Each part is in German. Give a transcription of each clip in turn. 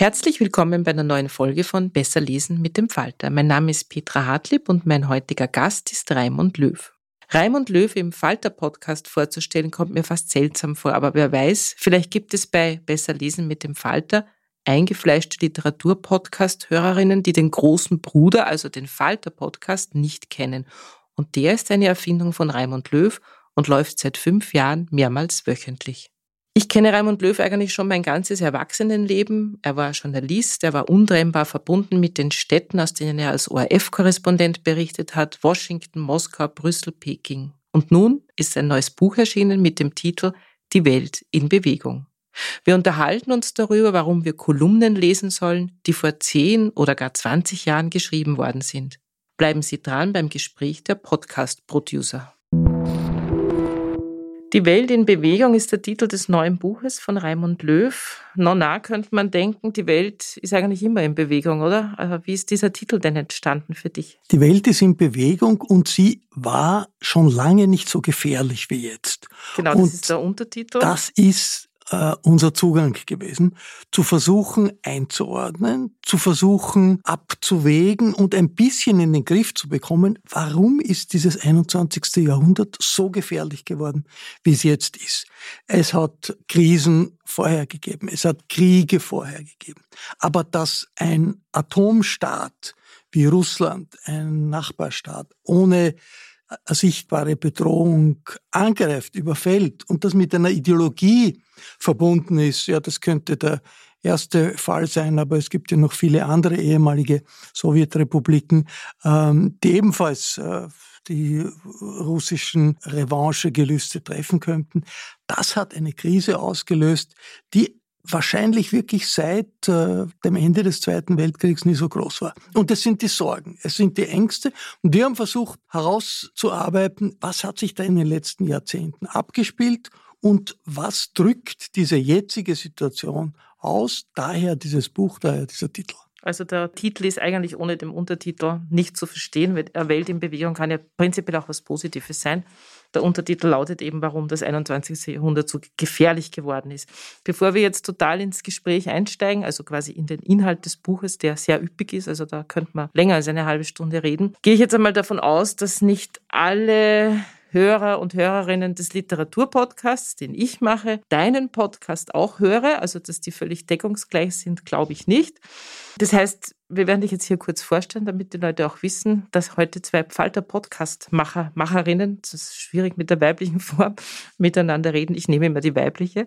Herzlich willkommen bei einer neuen Folge von Besser lesen mit dem Falter. Mein Name ist Petra Hartlieb und mein heutiger Gast ist Raimund Löw. Raimund Löw im Falter-Podcast vorzustellen, kommt mir fast seltsam vor, aber wer weiß, vielleicht gibt es bei Besser lesen mit dem Falter eingefleischte Literatur-Podcast-Hörerinnen, die den großen Bruder, also den Falter-Podcast, nicht kennen. Und der ist eine Erfindung von Raimund Löw und läuft seit fünf Jahren mehrmals wöchentlich. Ich kenne Raimund Löw eigentlich schon mein ganzes Erwachsenenleben. Er war Journalist, er war untrennbar verbunden mit den Städten, aus denen er als ORF-Korrespondent berichtet hat, Washington, Moskau, Brüssel, Peking. Und nun ist ein neues Buch erschienen mit dem Titel Die Welt in Bewegung. Wir unterhalten uns darüber, warum wir Kolumnen lesen sollen, die vor zehn oder gar 20 Jahren geschrieben worden sind. Bleiben Sie dran beim Gespräch der Podcast-Producer. Die Welt in Bewegung ist der Titel des neuen Buches von Raimund Löw. Nona könnte man denken, die Welt ist eigentlich immer in Bewegung, oder? Aber wie ist dieser Titel denn entstanden für dich? Die Welt ist in Bewegung und sie war schon lange nicht so gefährlich wie jetzt. Genau, das und ist der Untertitel. Das ist äh, unser Zugang gewesen, zu versuchen einzuordnen, zu versuchen abzuwägen und ein bisschen in den Griff zu bekommen, warum ist dieses 21. Jahrhundert so gefährlich geworden, wie es jetzt ist. Es hat Krisen vorher gegeben, es hat Kriege vorher gegeben, aber dass ein Atomstaat wie Russland, ein Nachbarstaat, ohne sichtbare Bedrohung angreift, überfällt und das mit einer Ideologie verbunden ist, ja, das könnte der erste Fall sein, aber es gibt ja noch viele andere ehemalige Sowjetrepubliken, ähm, die ebenfalls äh, die russischen Revanchegelüste treffen könnten. Das hat eine Krise ausgelöst, die wahrscheinlich wirklich seit äh, dem Ende des Zweiten Weltkriegs nie so groß war. Und es sind die Sorgen, es sind die Ängste. Und wir haben versucht herauszuarbeiten, was hat sich da in den letzten Jahrzehnten abgespielt und was drückt diese jetzige Situation aus. Daher dieses Buch, daher dieser Titel. Also der Titel ist eigentlich ohne den Untertitel nicht zu verstehen, weil Welt in Bewegung kann ja prinzipiell auch was Positives sein. Der Untertitel lautet eben, warum das 21. Jahrhundert so gefährlich geworden ist. Bevor wir jetzt total ins Gespräch einsteigen, also quasi in den Inhalt des Buches, der sehr üppig ist, also da könnte man länger als eine halbe Stunde reden, gehe ich jetzt einmal davon aus, dass nicht alle Hörer und Hörerinnen des Literaturpodcasts, den ich mache, deinen Podcast auch höre. Also, dass die völlig deckungsgleich sind, glaube ich nicht. Das heißt, wir werden dich jetzt hier kurz vorstellen, damit die Leute auch wissen, dass heute zwei Pfalter-Podcast-Macher, Macherinnen, das ist schwierig mit der weiblichen Form, miteinander reden. Ich nehme immer die weibliche.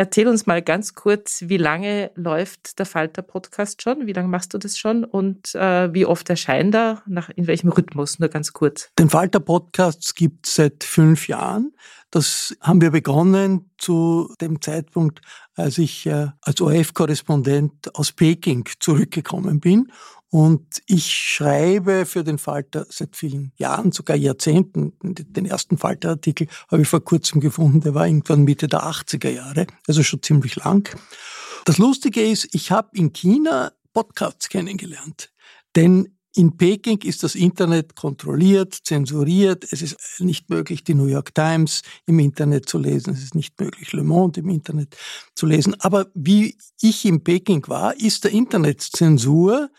Erzähl uns mal ganz kurz, wie lange läuft der Falter-Podcast schon? Wie lange machst du das schon? Und äh, wie oft erscheint er? Nach, in welchem Rhythmus? Nur ganz kurz. Den Falter-Podcast gibt es seit fünf Jahren. Das haben wir begonnen zu dem Zeitpunkt, als ich äh, als ORF-Korrespondent aus Peking zurückgekommen bin Und ich schreibe für den Falter seit vielen Jahren, sogar Jahrzehnten. Den ersten Falter-Artikel habe ich vor kurzem gefunden, der war irgendwann Mitte der 80er Jahre, also schon ziemlich lang. Das Lustige ist, ich habe in China Podcasts kennengelernt. Denn in Peking ist das Internet kontrolliert, zensuriert. Es ist nicht möglich, die New York Times im Internet zu lesen. Es ist nicht möglich, Le Monde im Internet zu lesen. Aber wie ich in Peking war, ist der Internetzensur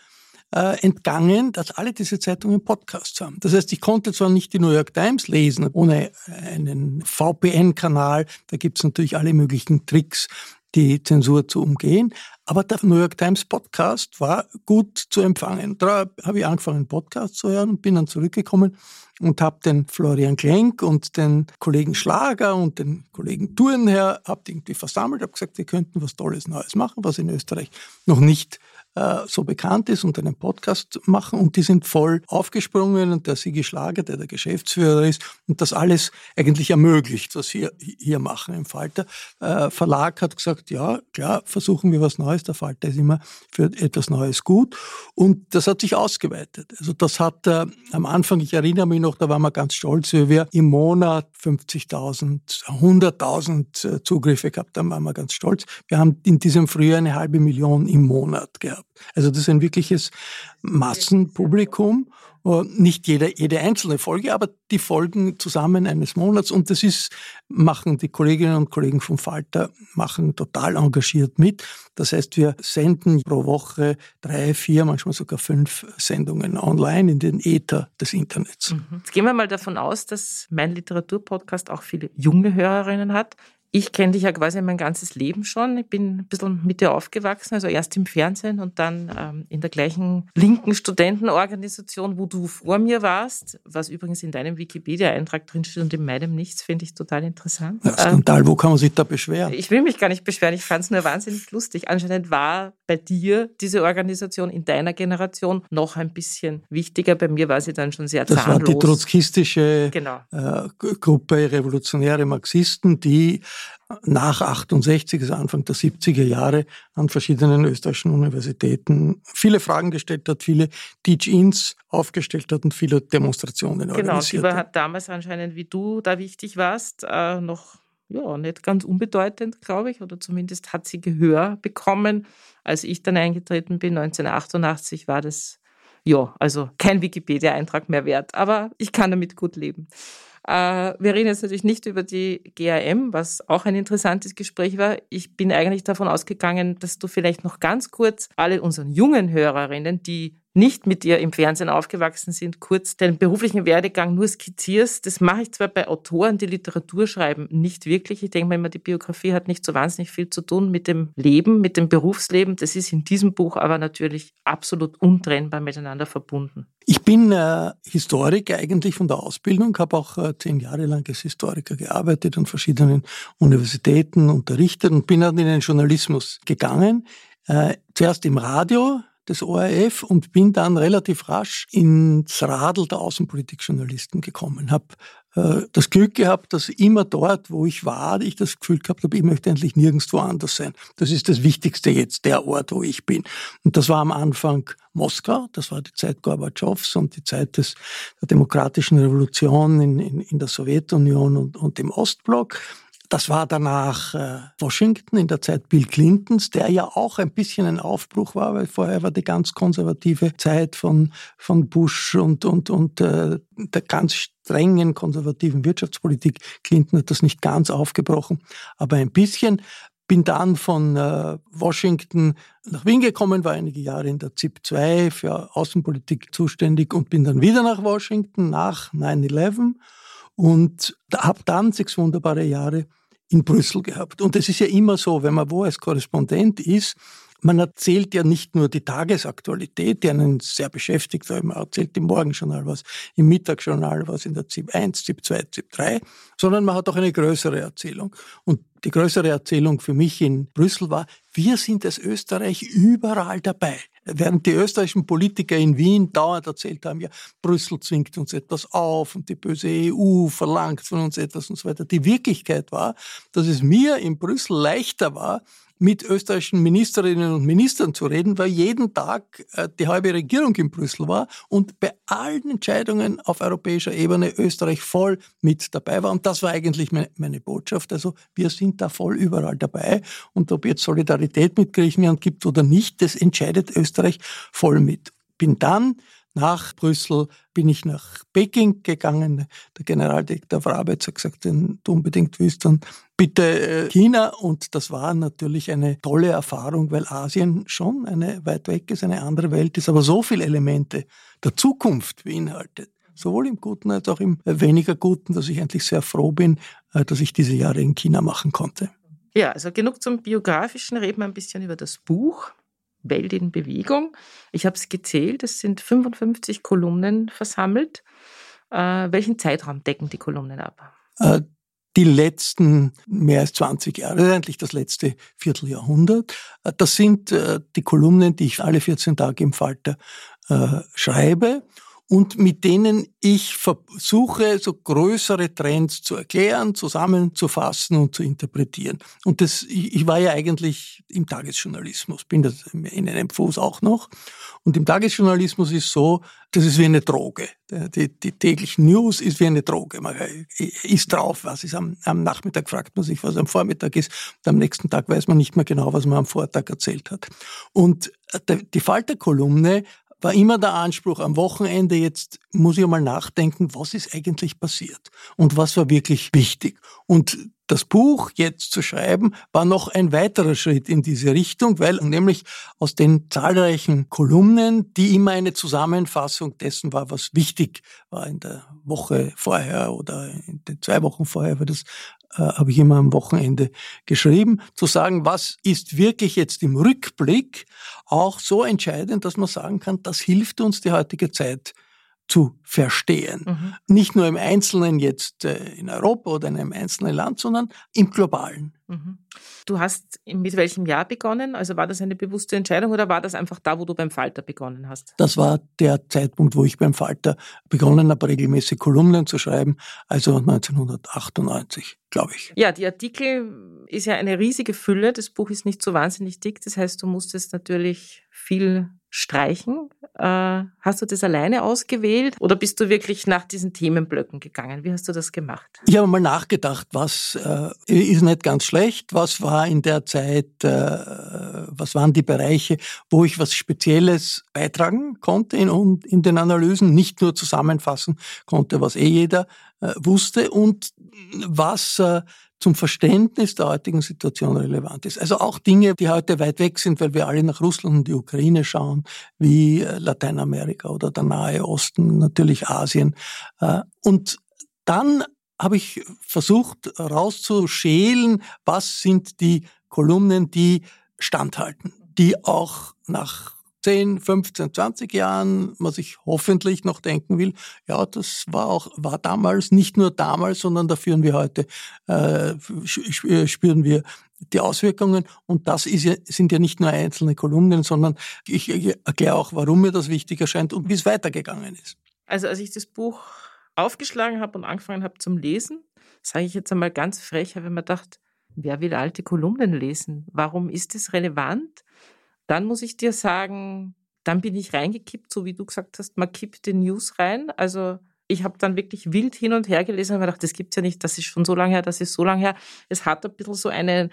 äh, entgangen, dass alle diese Zeitungen Podcasts haben. Das heißt, ich konnte zwar nicht die New York Times lesen ohne einen VPN-Kanal, da gibt's natürlich alle möglichen Tricks, die Zensur zu umgehen. Aber der New York Times Podcast war gut zu empfangen. Da habe ich angefangen, Podcast zu hören und bin dann zurückgekommen und habe den Florian Klenk und den Kollegen Schlager und den Kollegen Thurnherr habt irgendwie versammelt, habe gesagt, wir könnten was Tolles Neues machen, was in Österreich noch nicht äh, so bekannt ist und einen Podcast machen und die sind voll aufgesprungen und der Sigi Schlager, der der Geschäftsführer ist und das alles eigentlich ermöglicht, was wir hier machen im Falter. Äh, Verlag hat gesagt, ja, klar, versuchen wir was Neues. Der Falter ist immer für etwas Neues gut und das hat sich ausgeweitet. Also das hat äh, am Anfang, ich erinnere mich noch, da waren wir ganz stolz, wie wir im Monat 50.000, 100.000 Zugriffe gehabt haben, waren wir ganz stolz. Wir haben in diesem Frühjahr eine halbe Million im Monat gehabt gehabt. Also das ist ein wirkliches Massenpublikum. Nicht jede, jede einzelne Folge, aber die Folgen zusammen eines Monats. Und das ist, machen die Kolleginnen und Kollegen vom Falter, machen total engagiert mit. Das heißt, wir senden pro Woche drei, vier, manchmal sogar fünf Sendungen online in den Äther des Internets. Mhm. Jetzt gehen wir mal davon aus, dass mein Literaturpodcast auch viele junge Hörerinnen hat ich kenne dich ja quasi mein ganzes Leben schon. Ich bin ein bisschen mit dir aufgewachsen, also erst im Fernsehen und dann ähm, in der gleichen linken Studentenorganisation, wo du vor mir warst, was übrigens in deinem Wikipedia-Eintrag drinsteht und in meinem nichts, finde ich total interessant. Ja, Skandal, ähm, wo kann man sich da beschweren? Ich will mich gar nicht beschweren, ich fand es nur wahnsinnig lustig. Anscheinend war bei dir diese Organisation in deiner Generation noch ein bisschen wichtiger. Bei mir war sie dann schon sehr das zahnlos. Das war die trotzkistische genau. äh, Gruppe revolutionäre Marxisten, die nach 68, also Anfang der 70er Jahre, an verschiedenen österreichischen Universitäten viele Fragen gestellt hat, viele Teach-ins aufgestellt hat und viele Demonstrationen genau, organisiert hat. Genau, die war damals anscheinend, wie du da wichtig warst, äh, noch ja, nicht ganz unbedeutend, glaube ich, oder zumindest hat sie Gehör bekommen. Als ich dann eingetreten bin, 1988, war das ja, also kein Wikipedia-Eintrag mehr wert, aber ich kann damit gut leben. Äh, wir reden jetzt natürlich nicht über die GAM, was auch ein interessantes Gespräch war. Ich bin eigentlich davon ausgegangen, dass du vielleicht noch ganz kurz alle unseren jungen Hörerinnen, die nicht mit dir im Fernsehen aufgewachsen sind, kurz deinen beruflichen Werdegang nur skizzierst. Das mache ich zwar bei Autoren, die Literatur schreiben, nicht wirklich. Ich denke mal immer, die Biografie hat nicht so wahnsinnig viel zu tun mit dem Leben, mit dem Berufsleben. Das ist in diesem Buch aber natürlich absolut untrennbar miteinander verbunden. Ich bin äh, Historiker eigentlich von der Ausbildung, habe auch äh, zehn Jahre lang als Historiker gearbeitet an verschiedenen Universitäten unterrichtet und bin dann in den Journalismus gegangen. Äh, zuerst im Radio, des ORF und bin dann relativ rasch ins Radl der Außenpolitikjournalisten gekommen. Habe äh, das Glück gehabt, dass immer dort, wo ich war, ich das Gefühl gehabt habe, ich möchte endlich nirgendwo anders sein. Das ist das Wichtigste jetzt, der Ort, wo ich bin. Und das war am Anfang Moskau, das war die Zeit Gorbatschows und die Zeit des, der demokratischen Revolution in, in, in der Sowjetunion und, und im Ostblock. Das war danach äh, Washington in der Zeit Bill Clintons, der ja auch ein bisschen ein Aufbruch war, weil vorher war die ganz konservative Zeit von, von Bush und, und, und äh, der ganz strengen konservativen Wirtschaftspolitik. Clinton hat das nicht ganz aufgebrochen, aber ein bisschen. Bin dann von äh, Washington nach Wien gekommen, war einige Jahre in der ZIP 2 für Außenpolitik zuständig und bin dann wieder nach Washington nach 9-11 und habe dann sechs wunderbare Jahre in Brüssel gehabt. Und es ist ja immer so, wenn man wo als Korrespondent ist, man erzählt ja nicht nur die Tagesaktualität, die einen sehr beschäftigt, weil man erzählt im Morgenjournal was, im Mittagsjournal was, in der ZIP 1, ZIP 2, ZIP 3, sondern man hat auch eine größere Erzählung. Und die größere Erzählung für mich in Brüssel war, wir sind als Österreich überall dabei. Während die österreichischen Politiker in Wien dauernd erzählt haben, ja, Brüssel zwingt uns etwas auf und die böse EU verlangt von uns etwas und so weiter. Die Wirklichkeit war, dass es mir in Brüssel leichter war, mit österreichischen Ministerinnen und Ministern zu reden, weil jeden Tag äh, die halbe Regierung in Brüssel war und bei allen Entscheidungen auf europäischer Ebene Österreich voll mit dabei war. Und das war eigentlich meine Botschaft. Also wir sind da voll überall dabei. Und ob jetzt Solidarität mit Griechenland gibt oder nicht, das entscheidet Österreich voll mit. Bin dann nach Brüssel bin ich nach Peking gegangen. Der Generaldirektor für Arbeit hat gesagt, wenn du unbedingt willst, dann bitte äh, China. Und das war natürlich eine tolle Erfahrung, weil Asien schon eine weit weg ist, eine andere Welt ist, aber so viele Elemente der Zukunft beinhaltet. Sowohl im Guten als auch im weniger Guten, dass ich eigentlich sehr froh bin, äh, dass ich diese Jahre in China machen konnte. Ja, also genug zum Biografischen, reden wir ein bisschen über das Buch. Welt in Bewegung. Ich habe es gezählt, es sind 55 Kolumnen versammelt. Äh, welchen Zeitraum decken die Kolumnen ab? Äh, die letzten mehr als 20 Jahre, eigentlich das letzte Vierteljahrhundert. Äh, das sind äh, die Kolumnen, die ich alle 14 Tage im Falter äh, schreibe und mit denen ich versuche, so größere Trends zu erklären, zusammenzufassen und zu interpretieren. Und das, ich war ja eigentlich im Tagesjournalismus, bin das in einem Fuß auch noch. Und im Tagesjournalismus ist so, das ist wie eine Droge. Die, die täglichen News ist wie eine Droge. Man ist drauf, was ist am, am Nachmittag, fragt man sich, was am Vormittag ist. Und am nächsten Tag weiß man nicht mehr genau, was man am Vortag erzählt hat. Und äh, die Falterkolumne war immer der Anspruch am Wochenende, jetzt muss ich mal nachdenken, was ist eigentlich passiert und was war wirklich wichtig. Und das Buch jetzt zu schreiben, war noch ein weiterer Schritt in diese Richtung, weil nämlich aus den zahlreichen Kolumnen, die immer eine Zusammenfassung dessen war, was wichtig war in der Woche vorher oder in den zwei Wochen vorher, weil das äh, habe ich immer am Wochenende geschrieben, zu sagen, was ist wirklich jetzt im Rückblick auch so entscheidend, dass man sagen kann, das hilft uns die heutige Zeit zu verstehen. Mhm. Nicht nur im Einzelnen jetzt äh, in Europa oder in einem einzelnen Land, sondern im globalen. Mhm. Du hast mit welchem Jahr begonnen? Also war das eine bewusste Entscheidung oder war das einfach da, wo du beim Falter begonnen hast? Das war der Zeitpunkt, wo ich beim Falter begonnen habe, regelmäßig Kolumnen zu schreiben, also 1998, glaube ich. Ja, die Artikel ist ja eine riesige Fülle. Das Buch ist nicht so wahnsinnig dick. Das heißt, du musstest natürlich viel streichen. Äh, hast du das alleine ausgewählt oder bist du wirklich nach diesen Themenblöcken gegangen? Wie hast du das gemacht? Ich habe mal nachgedacht, was äh, ist nicht ganz schlecht, was war in der Zeit, äh, was waren die Bereiche, wo ich was Spezielles beitragen konnte in, in den Analysen, nicht nur zusammenfassen konnte, was eh jeder äh, wusste und was äh, zum Verständnis der heutigen Situation relevant ist. Also auch Dinge, die heute weit weg sind, weil wir alle nach Russland und die Ukraine schauen, wie äh, Lateinamerika oder der Nahe Osten, natürlich Asien. Äh, und dann habe ich versucht rauszuschälen, was sind die Kolumnen, die standhalten, die auch nach 10, 15, 20 Jahren man sich hoffentlich noch denken will, ja, das war auch, war damals, nicht nur damals, sondern da führen wir heute, äh, spüren wir die Auswirkungen. Und das ist ja, sind ja nicht nur einzelne Kolumnen, sondern ich, ich erkläre auch, warum mir das wichtig erscheint und wie es weitergegangen ist. Also als ich das Buch aufgeschlagen habe und angefangen habe zum Lesen, sage ich jetzt einmal ganz frech, habe ich mir gedacht, wer will alte Kolumnen lesen? Warum ist das relevant? Dann muss ich dir sagen, dann bin ich reingekippt, so wie du gesagt hast, man kippt den News rein. Also ich habe dann wirklich wild hin und her gelesen und mir gedacht, das gibt's ja nicht, das ist schon so lange her, das ist so lange her. Es hat ein bisschen so einen,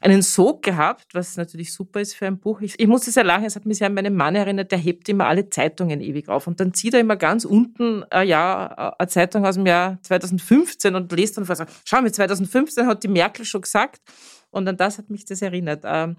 einen Sog gehabt, was natürlich super ist für ein Buch. Ich, ich musste sehr lachen, es hat mich sehr an meinen Mann erinnert, der hebt immer alle Zeitungen ewig auf und dann zieht er immer ganz unten äh, ja, eine Zeitung aus dem Jahr 2015 und liest dann vor, schau mal, 2015 hat die Merkel schon gesagt und an das hat mich das erinnert. Ähm,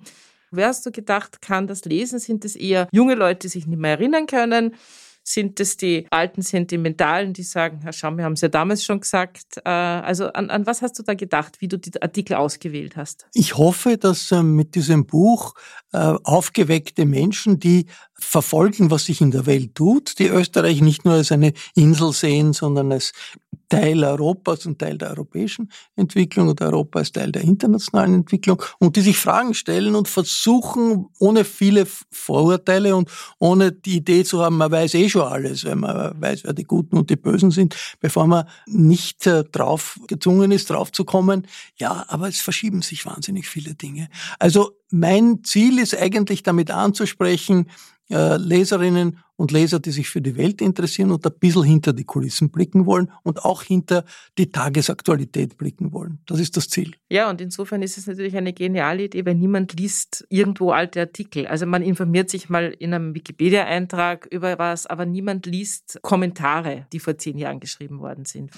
Wer hast du gedacht, kann das lesen? Sind es eher junge Leute, die sich nicht mehr erinnern können? Sind es die alten Sentimentalen, die sagen, Herr Schau, wir haben es ja damals schon gesagt. Äh, also an, an was hast du da gedacht, wie du die Artikel ausgewählt hast? Ich hoffe, dass ähm, mit diesem Buch äh, aufgeweckte Menschen, die verfolgen, was sich in der Welt tut, die Österreich nicht nur als eine Insel sehen, sondern als Teil Europas und Teil der europäischen Entwicklung oder Europa ist Teil der internationalen Entwicklung und die sich Fragen stellen und versuchen, ohne viele Vorurteile und ohne die Idee zu haben, man weiß eh schon alles, weil man weiß, wer die Guten und die Bösen sind, bevor man nicht äh, drauf gezwungen ist, drauf zu kommen. Ja, aber es verschieben sich wahnsinnig viele Dinge. Also mein Ziel ist eigentlich damit anzusprechen, äh, Leserinnen und Leser, die sich für die Welt interessieren und ein bisschen hinter die Kulissen blicken wollen und auch hinter die Tagesaktualität blicken wollen. Das ist das Ziel. Ja, und insofern ist es natürlich eine geniale Idee, weil niemand liest irgendwo alte Artikel. Also man informiert sich mal in einem Wikipedia-Eintrag über was, aber niemand liest Kommentare, die vor zehn Jahren geschrieben worden sind.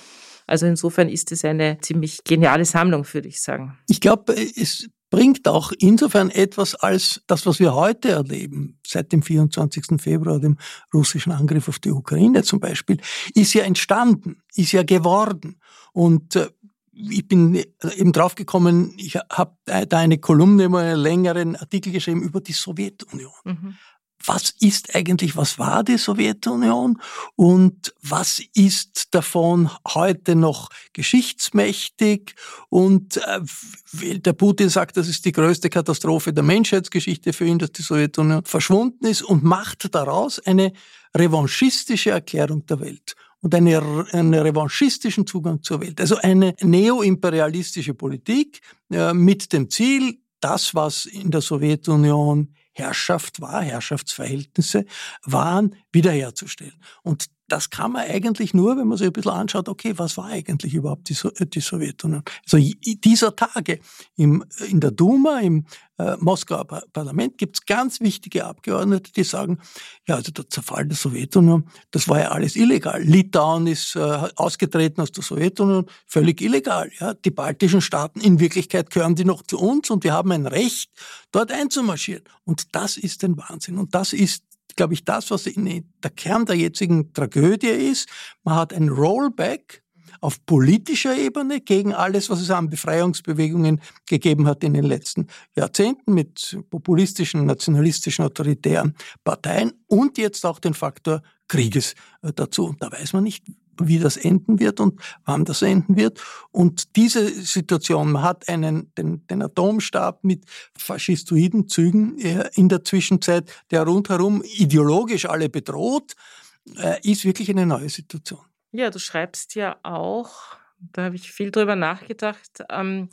Also insofern ist es eine ziemlich geniale Sammlung, würde ich sagen. Ich glaube, es bringt auch insofern etwas als das, was wir heute erleben, seit dem 24. Februar, dem russischen Angriff auf die Ukraine zum Beispiel, ist ja entstanden, ist ja geworden. Und äh, ich bin eben draufgekommen, ich habe da eine Kolumne, einen längeren Artikel geschrieben über die Sowjetunion. Mhm was ist eigentlich, was war die Sowjetunion und was ist davon heute noch geschichtsmächtig und äh, der Putin sagt, das ist die größte Katastrophe der Menschheitsgeschichte für ihn, dass die Sowjetunion verschwunden ist und macht daraus eine revanchistische Erklärung der Welt und eine, einen revanchistischen Zugang zur Welt. Also eine neoimperialistische Politik äh, mit dem Ziel, das, was in der Sowjetunion Herrschaft war, Herrschaftsverhältnisse waren, wiederherzustellen. Und das kann man eigentlich nur, wenn man sich ein bisschen anschaut, okay, was war eigentlich überhaupt die, so die Sowjetunion? Also dieser Tage im, in der Duma, im äh, Moskauer Parlament gibt es ganz wichtige Abgeordnete, die sagen, ja, also der Zerfall der Sowjetunion, das war ja alles illegal. Litauen ist äh, ausgetreten aus der Sowjetunion, völlig illegal. Ja. Die baltischen Staaten, in Wirklichkeit gehören die noch zu uns und wir haben ein Recht, dort einzumarschieren. Und das ist ein Wahnsinn. Und das ist glaube ich, das, was der Kern der jetzigen Tragödie ist. Man hat ein Rollback auf politischer Ebene gegen alles, was es an Befreiungsbewegungen gegeben hat in den letzten Jahrzehnten mit populistischen, nationalistischen, autoritären Parteien und jetzt auch den Faktor Krieges äh, dazu. Und da weiß man nicht, wie das enden wird und wann das enden wird. Und diese Situation, man hat einen, den, den Atomstab mit faschistoiden Zügen äh, in der Zwischenzeit, der rundherum ideologisch alle bedroht, äh, ist wirklich eine neue Situation. Ja, du schreibst ja auch, da habe ich viel drüber nachgedacht, ähm,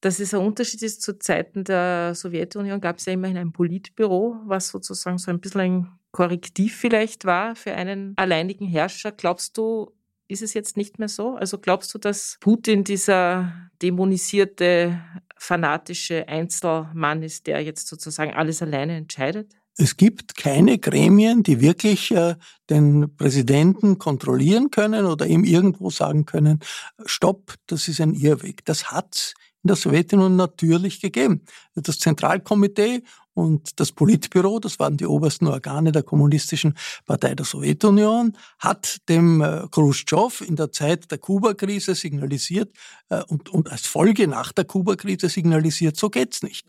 dass es ein Unterschied ist zu Zeiten der Sowjetunion, gab es ja immerhin ein Politbüro, was sozusagen so ein bisschen ein Korrektiv vielleicht war für einen alleinigen Herrscher. Glaubst du, ist es jetzt nicht mehr so? Also glaubst du, dass Putin dieser dämonisierte, fanatische Einzelmann ist, der jetzt sozusagen alles alleine entscheidet? Es gibt keine Gremien, die wirklich äh, den Präsidenten kontrollieren können oder ihm irgendwo sagen können, stopp, das ist ein Irrweg. Das hat in der Sowjetunion natürlich gegeben. Das Zentralkomitee und das Politbüro, das waren die obersten Organe der Kommunistischen Partei der Sowjetunion, hat dem äh, Khrushchev in der Zeit der Kuba-Krise signalisiert äh, und, und als Folge nach der Kuba-Krise signalisiert, so geht's nicht.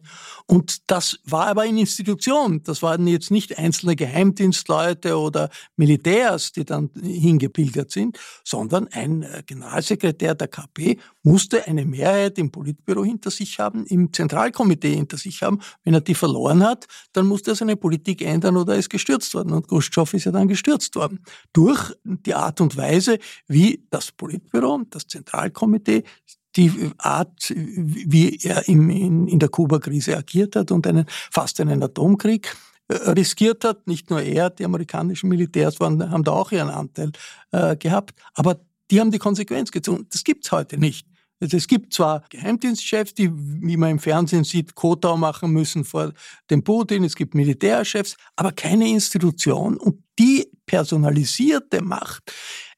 Und das war aber eine Institution. Das waren jetzt nicht einzelne Geheimdienstleute oder Militärs, die dann hingepilgert sind, sondern ein äh, Generalsekretär der KP musste eine Mehrheit im Politbüro hinter sich haben, im Zentralkomitee hinter sich haben. Wenn er die verloren verloren hat, dann musste er seine Politik ändern oder er ist gestürzt worden. Und Khrushchev ist ja dann gestürzt worden. Durch die Art und Weise, wie das Politbüro, das Zentralkomitee, die Art, wie er im, in, in der Kuba-Krise agiert hat und einen, fast einen Atomkrieg äh, riskiert hat. Nicht nur er, die amerikanischen Militärs waren, haben da auch ihren Anteil äh, gehabt. Aber die haben die Konsequenz gezogen. Das gibt's heute nicht. Also es gibt zwar Geheimdienstchefs, die, wie man im Fernsehen sieht, Kotau machen müssen vor dem Putin, es gibt Militärchefs, aber keine Institution. Und die personalisierte Macht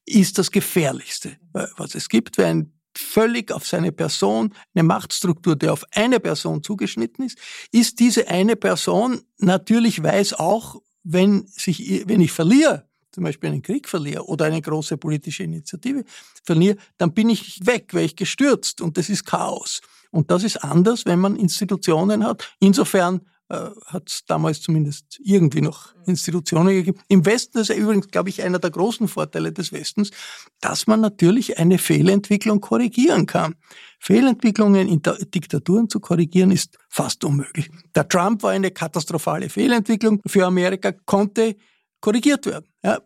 ist das Gefährlichste, was es gibt, weil ein völlig auf seine Person, eine Machtstruktur, die auf eine Person zugeschnitten ist, ist diese eine Person natürlich weiß auch, wenn, sich, wenn ich verliere, zum Beispiel einen Krieg verliere oder eine große politische Initiative verliere, dann bin ich weg, wäre ich gestürzt und das ist Chaos. Und das ist anders, wenn man Institutionen hat. Insofern äh, hat es damals zumindest irgendwie noch Institutionen gegeben. Im Westen ist ja übrigens, glaube ich, einer der großen Vorteile des Westens, dass man natürlich eine Fehlentwicklung korrigieren kann. Fehlentwicklungen in Diktaturen zu korrigieren ist fast unmöglich. Der Trump war eine katastrophale Fehlentwicklung für Amerika, konnte korrigiert werden. Ja,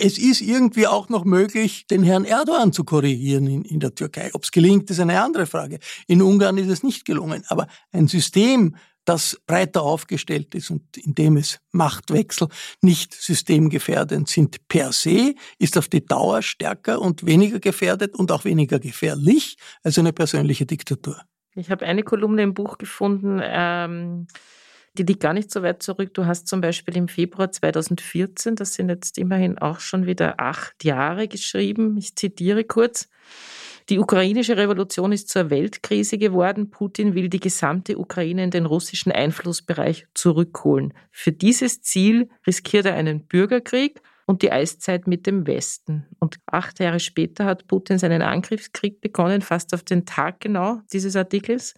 es ist irgendwie auch noch möglich, den Herrn Erdogan zu korrigieren in, in der Türkei. Ob es gelingt, ist eine andere Frage. In Ungarn ist es nicht gelungen. Aber ein System, das breiter aufgestellt ist und in dem es Machtwechsel nicht systemgefährdend sind per se, ist auf die Dauer stärker und weniger gefährdet und auch weniger gefährlich als eine persönliche Diktatur. Ich habe eine Kolumne im Buch gefunden, ähm, die liegt gar nicht so weit zurück. Du hast zum Beispiel im Februar 2014, das sind jetzt immerhin auch schon wieder acht Jahre geschrieben, ich zitiere kurz, die ukrainische Revolution ist zur Weltkrise geworden. Putin will die gesamte Ukraine in den russischen Einflussbereich zurückholen. Für dieses Ziel riskiert er einen Bürgerkrieg und die Eiszeit mit dem Westen. Und acht Jahre später hat Putin seinen Angriffskrieg begonnen, fast auf den Tag genau dieses Artikels.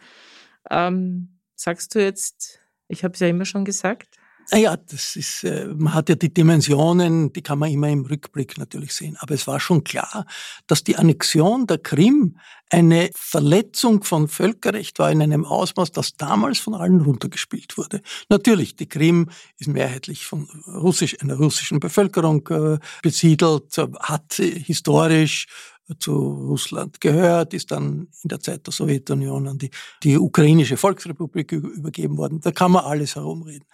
Ähm, sagst du jetzt, ich habe es ja immer schon gesagt, naja, das ist, äh, man hat ja die Dimensionen, die kann man immer im Rückblick natürlich sehen. Aber es war schon klar, dass die Annexion der Krim eine Verletzung von Völkerrecht war in einem Ausmaß, das damals von allen runtergespielt wurde. Natürlich, die Krim ist mehrheitlich von russisch, einer russischen Bevölkerung äh, besiedelt, hat historisch zu Russland gehört, ist dann in der Zeit der Sowjetunion an die, die ukrainische Volksrepublik übergeben worden. Da kann man alles herumreden.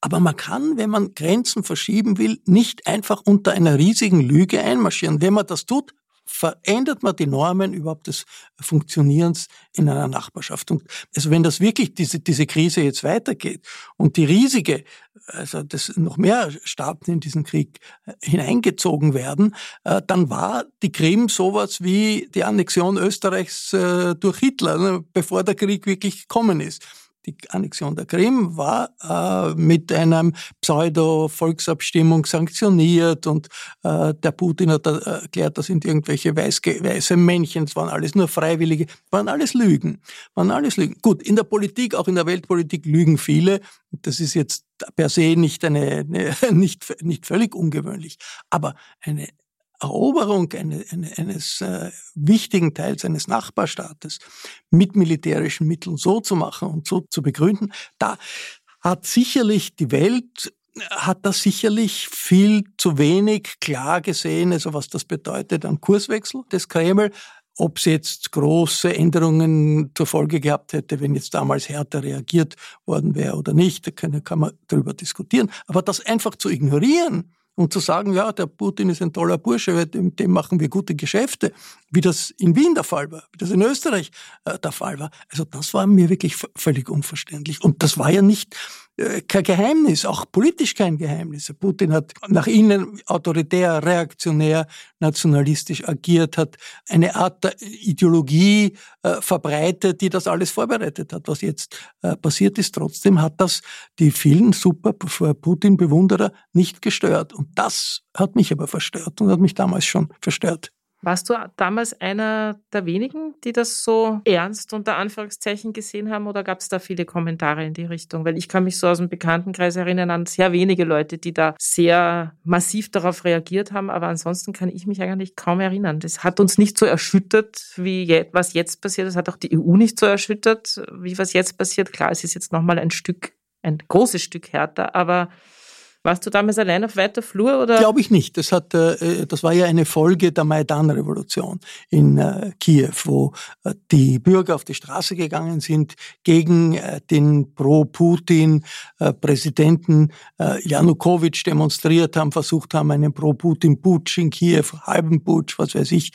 Aber man kann, wenn man Grenzen verschieben will, nicht einfach unter einer riesigen Lüge einmarschieren. Wenn man das tut, verändert man die Normen überhaupt des Funktionierens in einer Nachbarschaft. Und also wenn das wirklich diese, diese Krise jetzt weitergeht und die riesige, also dass noch mehr Staaten in diesen Krieg äh, hineingezogen werden, äh, dann war die Krim sowas wie die Annexion Österreichs äh, durch Hitler, ne, bevor der Krieg wirklich gekommen ist die Annexion der Krim war äh, mit einem Pseudo-Volksabstimmung sanktioniert und äh, der Putin hat erklärt, das sind irgendwelche weiß, weiße Männchen, es waren alles nur Freiwillige, waren alles Lügen, waren alles Lügen. Gut, in der Politik, auch in der Weltpolitik lügen viele, das ist jetzt per se nicht eine, eine nicht, nicht völlig ungewöhnlich, aber eine Eroberung eine, eine, eines äh, wichtigen Teils eines Nachbarstaates mit militärischen Mitteln so zu machen und so zu begründen, da hat sicherlich die Welt hat das sicherlich viel zu wenig klar gesehen, also was das bedeutet an Kurswechsel des Kreml. Ob es jetzt große Änderungen zur Folge gehabt hätte, wenn jetzt damals härter reagiert worden wäre oder nicht, da kann, kann man darüber diskutieren. Aber das einfach zu ignorieren, und zu sagen, ja, der Putin ist ein toller Bursche, mit dem machen wir gute Geschäfte, wie das in Wien der Fall war, wie das in Österreich äh, der Fall war. Also das war mir wirklich völlig unverständlich. Und das war ja nicht kein Geheimnis, auch politisch kein Geheimnis. Putin hat nach innen autoritär, reaktionär, nationalistisch agiert, hat eine Art der Ideologie äh, verbreitet, die das alles vorbereitet hat. Was jetzt äh, passiert ist, trotzdem hat das die vielen super Putin-Bewunderer nicht gestört. Und das hat mich aber verstört und hat mich damals schon verstört. Warst du damals einer der wenigen, die das so ernst unter Anführungszeichen gesehen haben oder gab es da viele Kommentare in die Richtung? Weil ich kann mich so aus dem Bekanntenkreis erinnern an sehr wenige Leute, die da sehr massiv darauf reagiert haben, aber ansonsten kann ich mich eigentlich kaum erinnern. Das hat uns nicht so erschüttert, wie was jetzt passiert. Das hat auch die EU nicht so erschüttert, wie was jetzt passiert. Klar, es ist jetzt nochmal ein Stück, ein großes Stück härter, aber warst du damals allein auf weiter Flur? Oder? Glaube ich nicht. Das, hat, äh, das war ja eine Folge der Maidan-Revolution in äh, Kiew, wo äh, die Bürger auf die Straße gegangen sind gegen den Pro-Putin-Präsidenten Janukowitsch demonstriert haben, versucht haben, einen Pro-Putin-Putsch in Kiew, halben Putsch, was weiß ich,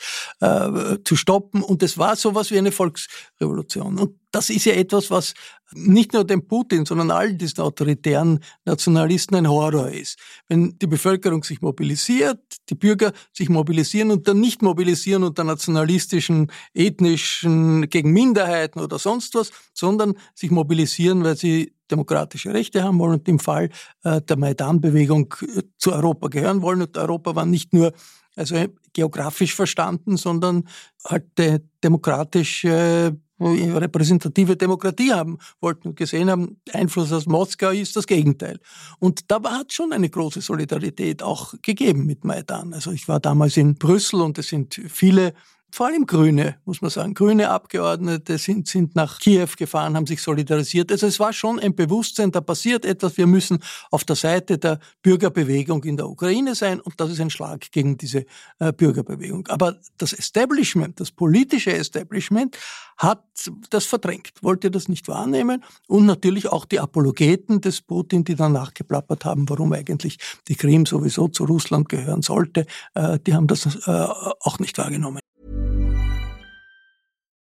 zu stoppen. Und es war sowas wie eine Volksrevolution. Und das ist ja etwas, was nicht nur dem Putin, sondern all diesen autoritären Nationalisten ein Horror ist. Wenn die Bevölkerung sich mobilisiert, die Bürger sich mobilisieren und dann nicht mobilisieren unter nationalistischen, ethnischen, gegen Minderheiten oder sonst was, sondern sich mobilisieren, weil sie demokratische Rechte haben wollen und im Fall äh, der Maidan-Bewegung äh, zu Europa gehören wollen. Und Europa war nicht nur also geografisch verstanden, sondern halt demokratisch repräsentative Demokratie haben wollten und gesehen haben, Einfluss aus Moskau ist das Gegenteil. Und da hat schon eine große Solidarität auch gegeben mit Maidan. Also ich war damals in Brüssel und es sind viele vor allem Grüne, muss man sagen. Grüne Abgeordnete sind, sind nach Kiew gefahren, haben sich solidarisiert. Also es war schon ein Bewusstsein, da passiert etwas. Wir müssen auf der Seite der Bürgerbewegung in der Ukraine sein und das ist ein Schlag gegen diese äh, Bürgerbewegung. Aber das Establishment, das politische Establishment hat das verdrängt, wollte das nicht wahrnehmen und natürlich auch die Apologeten des Putin, die dann nachgeplappert haben, warum eigentlich die Krim sowieso zu Russland gehören sollte, äh, die haben das äh, auch nicht wahrgenommen.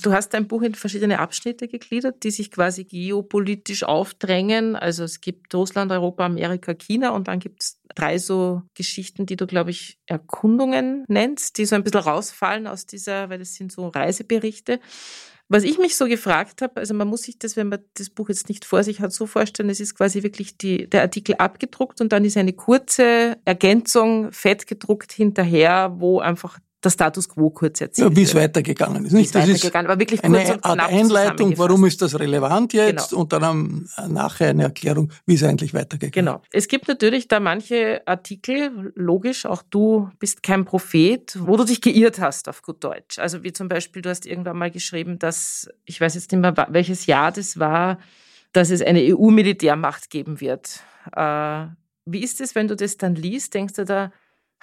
Du hast dein Buch in verschiedene Abschnitte gegliedert, die sich quasi geopolitisch aufdrängen. Also es gibt Russland, Europa, Amerika, China und dann gibt es drei so Geschichten, die du, glaube ich, Erkundungen nennst, die so ein bisschen rausfallen aus dieser, weil das sind so Reiseberichte. Was ich mich so gefragt habe, also man muss sich das, wenn man das Buch jetzt nicht vor sich hat, so vorstellen, es ist quasi wirklich die, der Artikel abgedruckt und dann ist eine kurze Ergänzung fett gedruckt hinterher, wo einfach der Status quo kurz erzählt. Ja, wie es weitergegangen ist. Nicht? Das weitergegangen, aber wirklich kurz eine und knapp Art Einleitung, warum ist das relevant jetzt Genau. und dann nachher eine Erklärung, wie es eigentlich weitergegangen Genau. Es gibt natürlich da manche Artikel, logisch, auch du bist kein Prophet, wo du dich geirrt hast auf gut Deutsch. Also wie zum Beispiel, du hast irgendwann mal geschrieben, dass, ich weiß jetzt nicht mehr, welches Jahr das war, dass es eine EU-Militärmacht geben wird. Äh, wie ist es, wenn du das dann liest? Denkst du da,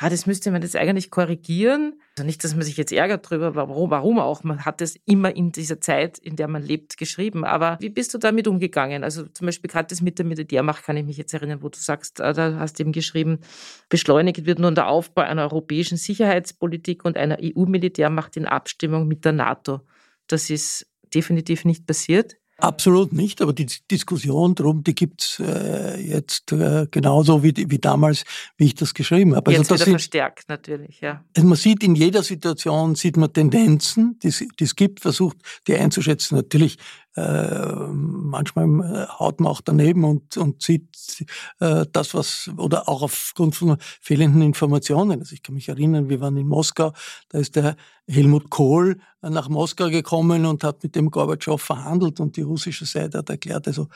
ah, das müsste man jetzt eigentlich korrigieren? Also nicht, dass man sich jetzt ärgert drüber, warum, warum auch. Man hat es immer in dieser Zeit, in der man lebt, geschrieben. Aber wie bist du damit umgegangen? Also zum Beispiel gerade das mit der Militärmacht kann ich mich jetzt erinnern, wo du sagst, äh, da hast du eben geschrieben, beschleunigt wird nun der Aufbau einer europäischen Sicherheitspolitik und einer EU-Militärmacht in Abstimmung mit der NATO. Das ist definitiv nicht passiert. Absolut nicht, aber die Diskussion drum, die gibt's äh, jetzt äh, genauso wie, wie damals, wie ich das geschrieben habe. Jetzt Also das wieder sind, verstärkt natürlich, ja. also man sieht in jeder Situation, sieht man Tendenzen, die es gibt, versucht die einzuschätzen. Natürlich, äh, manchmal äh, haut man auch daneben und, und sieht äh, das, was, oder auch aufgrund von fehlenden Informationen. Also ich kann mich erinnern, wir waren in Moskau, da ist der Helmut Kohl äh, nach Moskau gekommen und hat mit dem Gorbatschow verhandelt und die russische Seite hat erklärt, also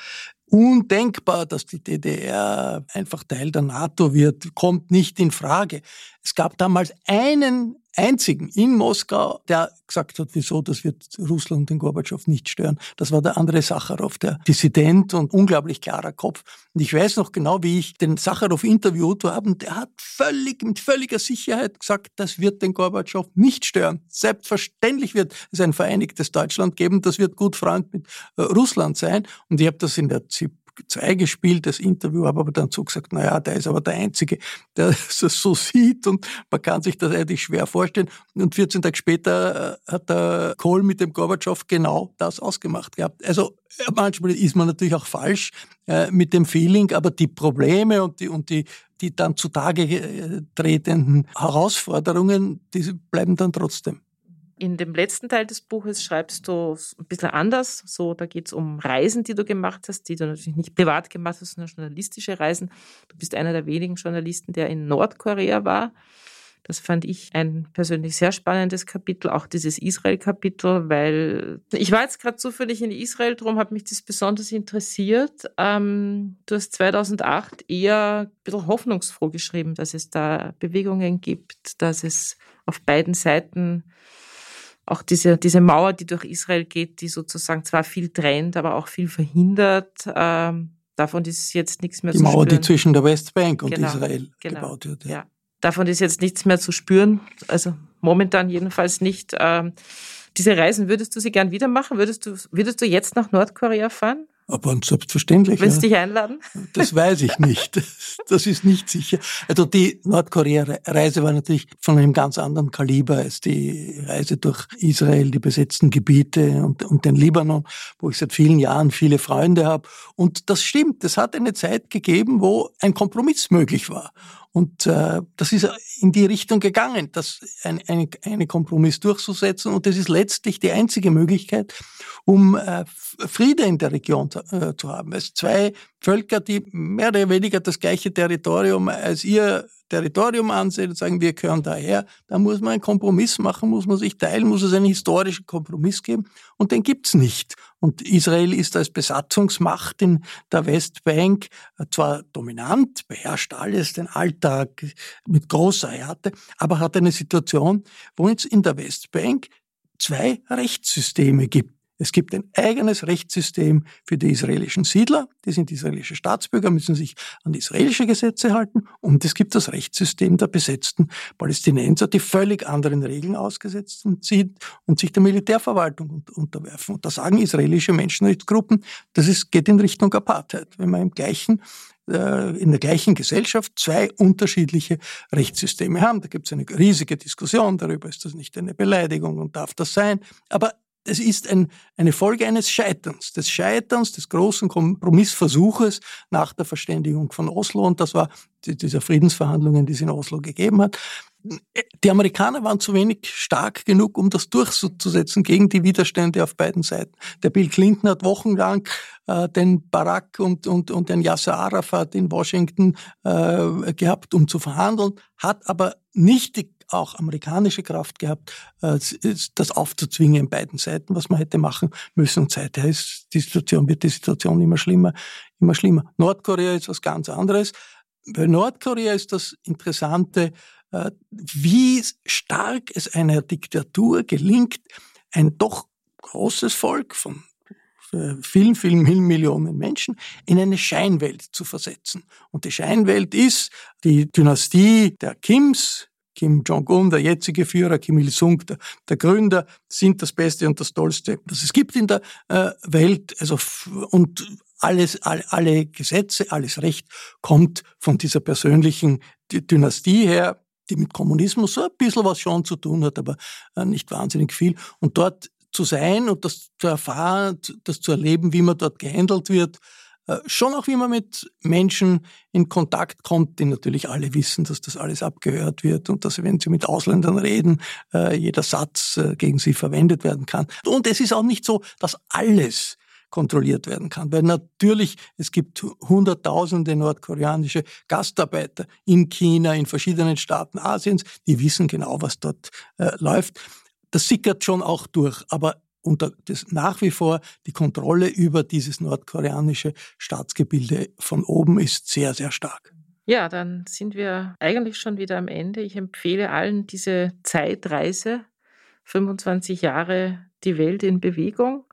undenkbar, dass die DDR einfach Teil der NATO wird, kommt nicht in Frage. Es gab damals einen einzigen in Moskau, der gesagt hat, wieso, das wird Russland den Gorbatschow nicht stören. Das war der Andrei Sacharow, der Dissident und unglaublich klarer Kopf. Und ich weiß noch genau, wie ich den Sacharow interviewt habe und der hat völlig, mit völliger Sicherheit gesagt, das wird den Gorbatschow nicht stören. Selbstverständlich wird es ein vereinigtes Deutschland geben, das wird gut Freund mit äh, Russland sein. Und ich habe das in der ZIP 2 gespielt, das Interview, habe aber dann so gesagt, naja, der ist aber der Einzige, der es so sieht und man kann sich das eigentlich schwer vorstellen. Und 14 Tage später äh, hat der Kohl mit dem Gorbatschow genau das ausgemacht gehabt. Also äh, manchmal ist man natürlich auch falsch äh, mit dem Feeling, aber die Probleme und die, und die, die dann zutage tretenden Herausforderungen, die bleiben dann trotzdem. In dem letzten Teil des Buches schreibst du ein bisschen anders. So, da geht es um Reisen, die du gemacht hast, die du natürlich nicht privat gemacht hast, sondern journalistische Reisen. Du bist einer der wenigen Journalisten, der in Nordkorea war. Das fand ich ein persönlich sehr spannendes Kapitel, auch dieses Israel-Kapitel, weil ich war jetzt gerade zufällig in Israel, darum hat mich das besonders interessiert. Ähm, du hast 2008 eher ein bisschen hoffnungsfroh geschrieben, dass es da Bewegungen gibt, dass es auf beiden Seiten auch diese, diese Mauer, die durch Israel geht, die sozusagen zwar viel trennt, aber auch viel verhindert. Ähm, davon ist jetzt nichts mehr Die zu Mauer, die spüren. zwischen der Westbank und Genau, Israel genau, gebaut wird. Ja. Davon ist jetzt nichts mehr zu spüren. Also momentan jedenfalls nicht. Ähm, diese Reisen, würdest du sie gern wieder machen? Würdest du, würdest du jetzt nach Nordkorea fahren? Aber selbstverständlich. Willst du ja. dich einladen? Das weiß ich nicht. Das ist nicht sicher. Also die Nordkorea-Reise war natürlich von einem ganz anderen Kaliber als die Reise durch Israel, die besetzten Gebiete und, und den Libanon, wo ich seit vielen Jahren viele Freunde habe. Und das stimmt. Es hat eine Zeit gegeben, wo ein Kompromiss möglich war. Und äh, das ist in die Richtung gegangen, das ein, ein, einen Kompromiss durchzusetzen. Und das ist letztlich die einzige Möglichkeit, um äh, Friede in der Region äh, zu haben. Es zwei Völker, die mehr oder weniger das gleiche Territorium als ihr Territorium ansehen und sagen, wir gehören daher, da muss man einen Kompromiss machen, muss man sich teilen, muss es einen historischen Kompromiss geben und den gibt's nicht. Und Israel ist als Besatzungsmacht in der Westbank zwar dominant, beherrscht alles, den Alltag mit großer Härte, aber hat eine Situation, wo es in der Westbank zwei Rechtssysteme gibt. Es gibt ein eigenes Rechtssystem für die israelischen Siedler, die sind israelische Staatsbürger, müssen sich an israelische Gesetze halten und es gibt das Rechtssystem der besetzten Palästinenser, die völlig anderen Regeln ausgesetzt sind und sich der Militärverwaltung unterwerfen. Und da sagen israelische Menschenrechtsgruppen, das ist, geht in Richtung Apartheid, wenn man im gleichen äh, in der gleichen Gesellschaft zwei unterschiedliche Rechtssysteme haben. Da gibt es eine riesige Diskussion darüber, ist das nicht eine Beleidigung und darf das sein. Aber es ist ein, eine Folge eines Scheiterns, des Scheiterns, des großen Kompromissversuches nach der Verständigung von Oslo. Und das war die, dieser Friedensverhandlungen, die es in Oslo gegeben hat. Die Amerikaner waren zu wenig stark genug, um das durchzusetzen gegen die Widerstände auf beiden Seiten. Der Bill Clinton hat wochenlang äh, den Barack und, und, und den Yasser Arafat in Washington äh, gehabt, um zu verhandeln, hat aber nicht die auch amerikanische Kraft gehabt, äh, das aufzuzwingen in beiden Seiten, was man hätte machen müssen. Und seither ist die Situation, wird die Situation immer schlimmer, immer schlimmer. Nordkorea ist was ganz anderes. Bei Nordkorea ist das Interessante, äh, wie stark es einer Diktatur gelingt, ein doch großes Volk von äh, vielen, vielen Millionen Menschen in eine Scheinwelt zu versetzen. Und die Scheinwelt ist die Dynastie der Kims, Kim Jong-un, der jetzige Führer, Kim Il-sung, der, der, Gründer, sind das Beste und das Tollste, das es gibt in der äh, Welt. Also und alles, alle, alle Gesetze, alles Recht kommt von dieser persönlichen Dynastie her, die mit Kommunismus so ein bisschen was schon zu tun hat, aber äh, nicht wahnsinnig viel. Und dort zu sein und das zu erfahren, das zu erleben, wie man dort gehandelt wird, schon auch wie man mit Menschen in Kontakt kommt, die natürlich alle wissen, dass das alles abgehört wird und dass, wenn sie mit Ausländern reden, äh, jeder Satz äh, gegen sie verwendet werden kann. Und es ist auch nicht so, dass alles kontrolliert werden kann. Weil natürlich, es gibt hunderttausende nordkoreanische Gastarbeiter in China, in verschiedenen Staaten Asiens, die wissen genau, was dort äh, läuft. Das sickert schon auch durch. Aber unter das nach wie vor die Kontrolle über dieses nordkoreanische Staatsgebilde von oben ist sehr, sehr stark. Ja, dann sind wir eigentlich schon wieder am Ende. Ich empfehle allen diese Zeitreise, 25 Jahre die Welt in Bewegung.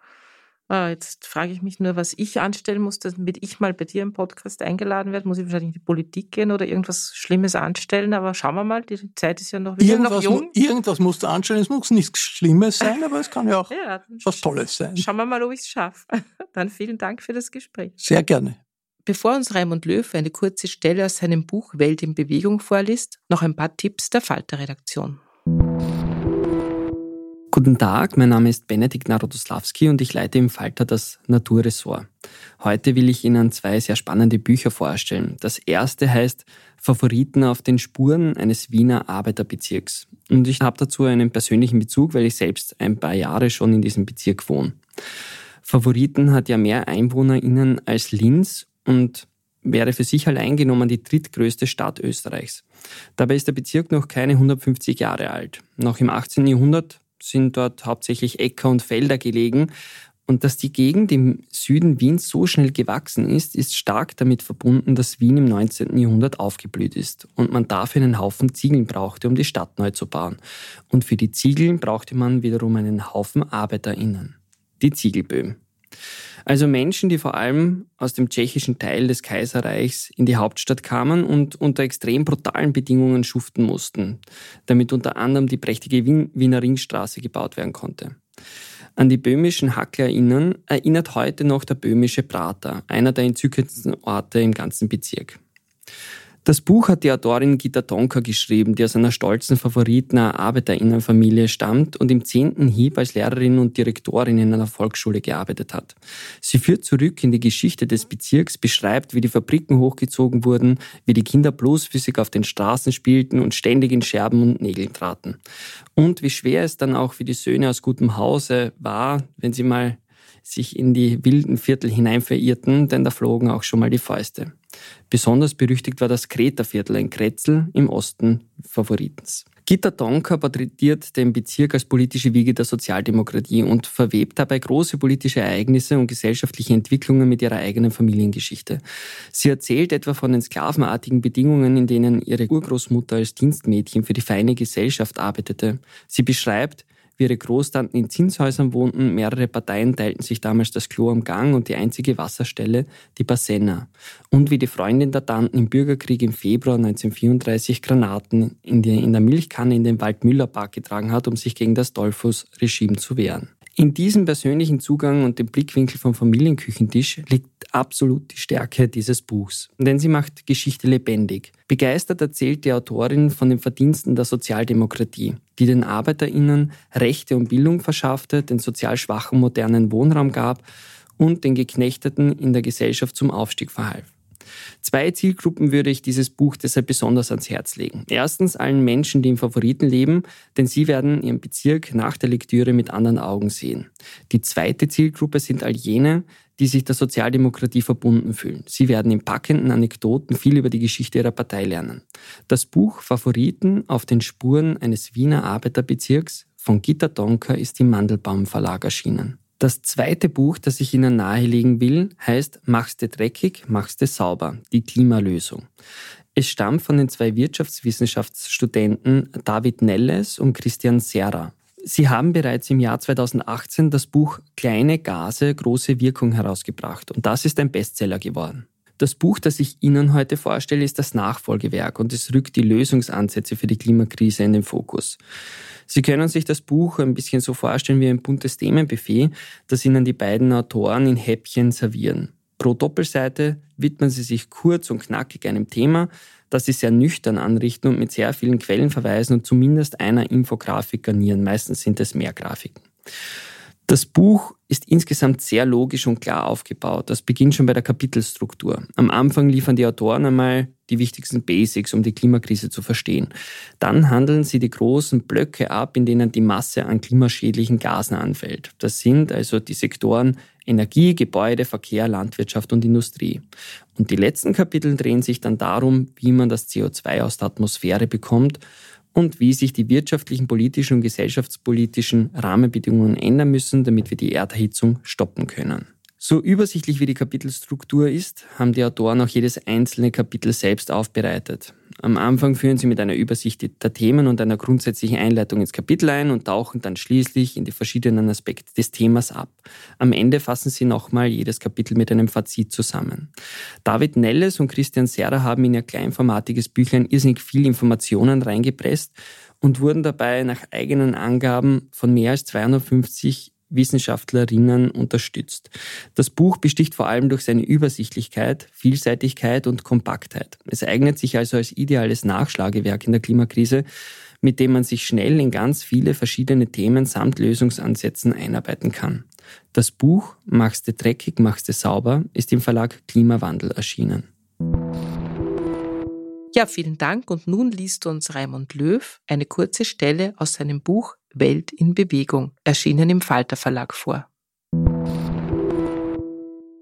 Ah, jetzt frage ich mich nur, was ich anstellen muss, damit ich mal bei dir im Podcast eingeladen werde. Muss ich wahrscheinlich in die Politik gehen oder irgendwas Schlimmes anstellen? Aber schauen wir mal, die Zeit ist ja noch, irgendwas, noch jung. Irgendwas musst du anstellen. Es muss nichts Schlimmes sein, aber es kann ja auch ja, was Tolles sein. Schauen wir mal, ob ich es schaffe. Dann vielen Dank für das Gespräch. Sehr gerne. Bevor uns Raimund Löw eine kurze Stelle aus seinem Buch Welt in Bewegung vorliest, noch ein paar Tipps der Falter-Redaktion. Guten Tag, mein Name ist Benedikt Narodoslawski und ich leite im Falter das Naturressort. Heute will ich Ihnen zwei sehr spannende Bücher vorstellen. Das erste heißt Favoriten auf den Spuren eines Wiener Arbeiterbezirks. Und ich habe dazu einen persönlichen Bezug, weil ich selbst ein paar Jahre schon in diesem Bezirk wohne. Favoriten hat ja mehr EinwohnerInnen als Linz und wäre für sich allein genommen die drittgrößte Stadt Österreichs. Dabei ist der Bezirk noch keine 150 Jahre alt. Noch im 18. Jahrhundert sind dort hauptsächlich Äcker und Felder gelegen. Und dass die Gegend im Süden Wiens so schnell gewachsen ist, ist stark damit verbunden, dass Wien im 19. Jahrhundert aufgeblüht ist und man dafür einen Haufen Ziegeln brauchte, um die Stadt neu zu bauen. Und für die Ziegeln brauchte man wiederum einen Haufen ArbeiterInnen. Die Ziegelböhmen. Also Menschen, die vor allem aus dem tschechischen Teil des Kaiserreichs in die Hauptstadt kamen und unter extrem brutalen Bedingungen schuften mussten, damit unter anderem die prächtige Wiener Ringstraße gebaut werden konnte. An die böhmischen HacklerInnen erinnert heute noch der böhmische Prater, einer der entzückendsten Orte im ganzen Bezirk. Das Buch hat die Autorin Gita Tonka geschrieben, die aus einer stolzen Favoriten Arbeiterinnenfamilie stammt und im zehnten Hieb als Lehrerin und Direktorin in einer Volksschule gearbeitet hat. Sie führt zurück in die Geschichte des Bezirks, beschreibt, wie die Fabriken hochgezogen wurden, wie die Kinder bloßfüßig auf den Straßen spielten und ständig in Scherben und Nägeln traten. Und wie schwer es dann auch für die Söhne aus gutem Hause war, wenn sie mal sich in die wilden Viertel hinein verirrten, denn da flogen auch schon mal die Fäuste. Besonders berüchtigt war das Kreta-Viertel, ein Kretzel im Osten Favoritens. Gitta Donker porträtiert den Bezirk als politische Wiege der Sozialdemokratie und verwebt dabei große politische Ereignisse und gesellschaftliche Entwicklungen mit ihrer eigenen Familiengeschichte. Sie erzählt etwa von den sklavenartigen Bedingungen, in denen ihre Urgroßmutter als Dienstmädchen für die feine Gesellschaft arbeitete. Sie beschreibt, wie ihre Großtanten in Zinshäusern wohnten. Mehrere Parteien teilten sich damals das Klo am Gang und die einzige Wasserstelle, die Bassena. Und wie die Freundin der Tanten im Bürgerkrieg im Februar 1934 Granaten in, die, in der Milchkanne in den Waldmüllerpark getragen hat, um sich gegen das Dollfuß-Regime zu wehren. In diesem persönlichen Zugang und dem Blickwinkel vom Familienküchentisch liegt absolut die Stärke dieses Buchs, denn sie macht Geschichte lebendig. Begeistert erzählt die Autorin von den Verdiensten der Sozialdemokratie, die den Arbeiterinnen Rechte und Bildung verschaffte, den sozial schwachen modernen Wohnraum gab und den Geknechteten in der Gesellschaft zum Aufstieg verhalf. Zwei Zielgruppen würde ich dieses Buch deshalb besonders ans Herz legen. Erstens allen Menschen, die im Favoriten leben, denn sie werden ihren Bezirk nach der Lektüre mit anderen Augen sehen. Die zweite Zielgruppe sind all jene, die sich der Sozialdemokratie verbunden fühlen. Sie werden in packenden Anekdoten viel über die Geschichte ihrer Partei lernen. Das Buch Favoriten auf den Spuren eines Wiener Arbeiterbezirks von Gitta Donker ist im Mandelbaum Verlag erschienen. Das zweite Buch, das ich Ihnen nahelegen will, heißt Machste dreckig, machste sauber, die Klimalösung. Es stammt von den zwei Wirtschaftswissenschaftsstudenten David Nelles und Christian Serra. Sie haben bereits im Jahr 2018 das Buch Kleine Gase, große Wirkung herausgebracht und das ist ein Bestseller geworden. Das Buch, das ich Ihnen heute vorstelle, ist das Nachfolgewerk und es rückt die Lösungsansätze für die Klimakrise in den Fokus. Sie können sich das Buch ein bisschen so vorstellen wie ein buntes Themenbuffet, das Ihnen die beiden Autoren in Häppchen servieren. Pro Doppelseite widmen sie sich kurz und knackig einem Thema, das sie sehr nüchtern anrichten und mit sehr vielen Quellen verweisen und zumindest einer Infografik garnieren. Meistens sind es mehr Grafiken. Das Buch ist insgesamt sehr logisch und klar aufgebaut. Das beginnt schon bei der Kapitelstruktur. Am Anfang liefern die Autoren einmal die wichtigsten Basics, um die Klimakrise zu verstehen. Dann handeln sie die großen Blöcke ab, in denen die Masse an klimaschädlichen Gasen anfällt. Das sind also die Sektoren Energie, Gebäude, Verkehr, Landwirtschaft und Industrie. Und die letzten Kapitel drehen sich dann darum, wie man das CO2 aus der Atmosphäre bekommt und wie sich die wirtschaftlichen, politischen und gesellschaftspolitischen Rahmenbedingungen ändern müssen, damit wir die Erderhitzung stoppen können. So übersichtlich wie die Kapitelstruktur ist, haben die Autoren auch jedes einzelne Kapitel selbst aufbereitet. Am Anfang führen sie mit einer Übersicht der Themen und einer grundsätzlichen Einleitung ins Kapitel ein und tauchen dann schließlich in die verschiedenen Aspekte des Themas ab. Am Ende fassen sie nochmal jedes Kapitel mit einem Fazit zusammen. David Nelles und Christian Serra haben in ihr kleinformatiges Büchlein irrsinnig viel Informationen reingepresst und wurden dabei nach eigenen Angaben von mehr als 250 Wissenschaftlerinnen unterstützt. Das Buch besticht vor allem durch seine Übersichtlichkeit, Vielseitigkeit und Kompaktheit. Es eignet sich also als ideales Nachschlagewerk in der Klimakrise, mit dem man sich schnell in ganz viele verschiedene Themen samt Lösungsansätzen einarbeiten kann. Das Buch Machst du dreckig, machst du sauber ist im Verlag Klimawandel erschienen. Ja, vielen Dank und nun liest uns Raimund Löw eine kurze Stelle aus seinem Buch Welt in Bewegung, erschienen im Falter Verlag vor.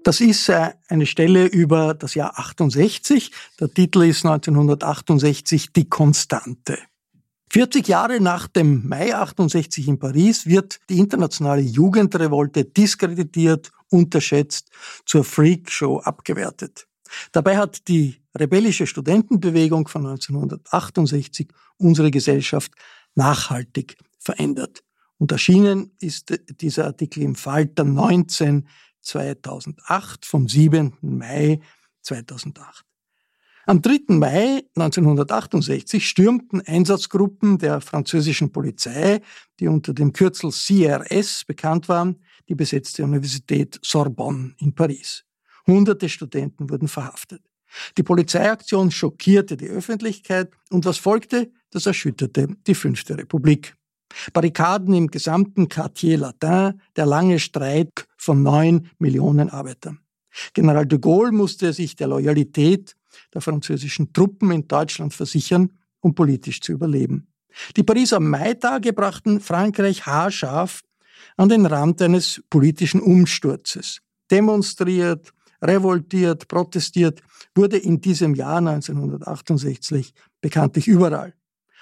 Das ist äh, eine Stelle über das Jahr 68. Der Titel ist 1968 Die Konstante. 40 Jahre nach dem Mai 68 in Paris wird die internationale Jugendrevolte diskreditiert, unterschätzt, zur Freakshow abgewertet. Dabei hat die rebellische Studentenbewegung von 1968 unsere Gesellschaft nachhaltig verändert. Und erschienen ist dieser Artikel im Falter 19 2008 vom 7. Mai 2008. Am 3. Mai 1968 stürmten Einsatzgruppen der französischen Polizei, die unter dem Kürzel CRS bekannt waren, die besetzte Universität Sorbonne in Paris. Hunderte Studenten wurden verhaftet. Die Polizeiaktion schockierte die Öffentlichkeit und was folgte, das erschütterte die Fünfte Republik. Barrikaden im gesamten Quartier Latin, der lange Streik von neun Millionen Arbeitern. General de Gaulle musste sich der Loyalität der französischen Truppen in Deutschland versichern, um politisch zu überleben. Die Pariser Maitage brachten Frankreich haarscharf an den Rand eines politischen Umsturzes. Demonstriert, revoltiert, protestiert wurde in diesem Jahr 1968 bekanntlich überall.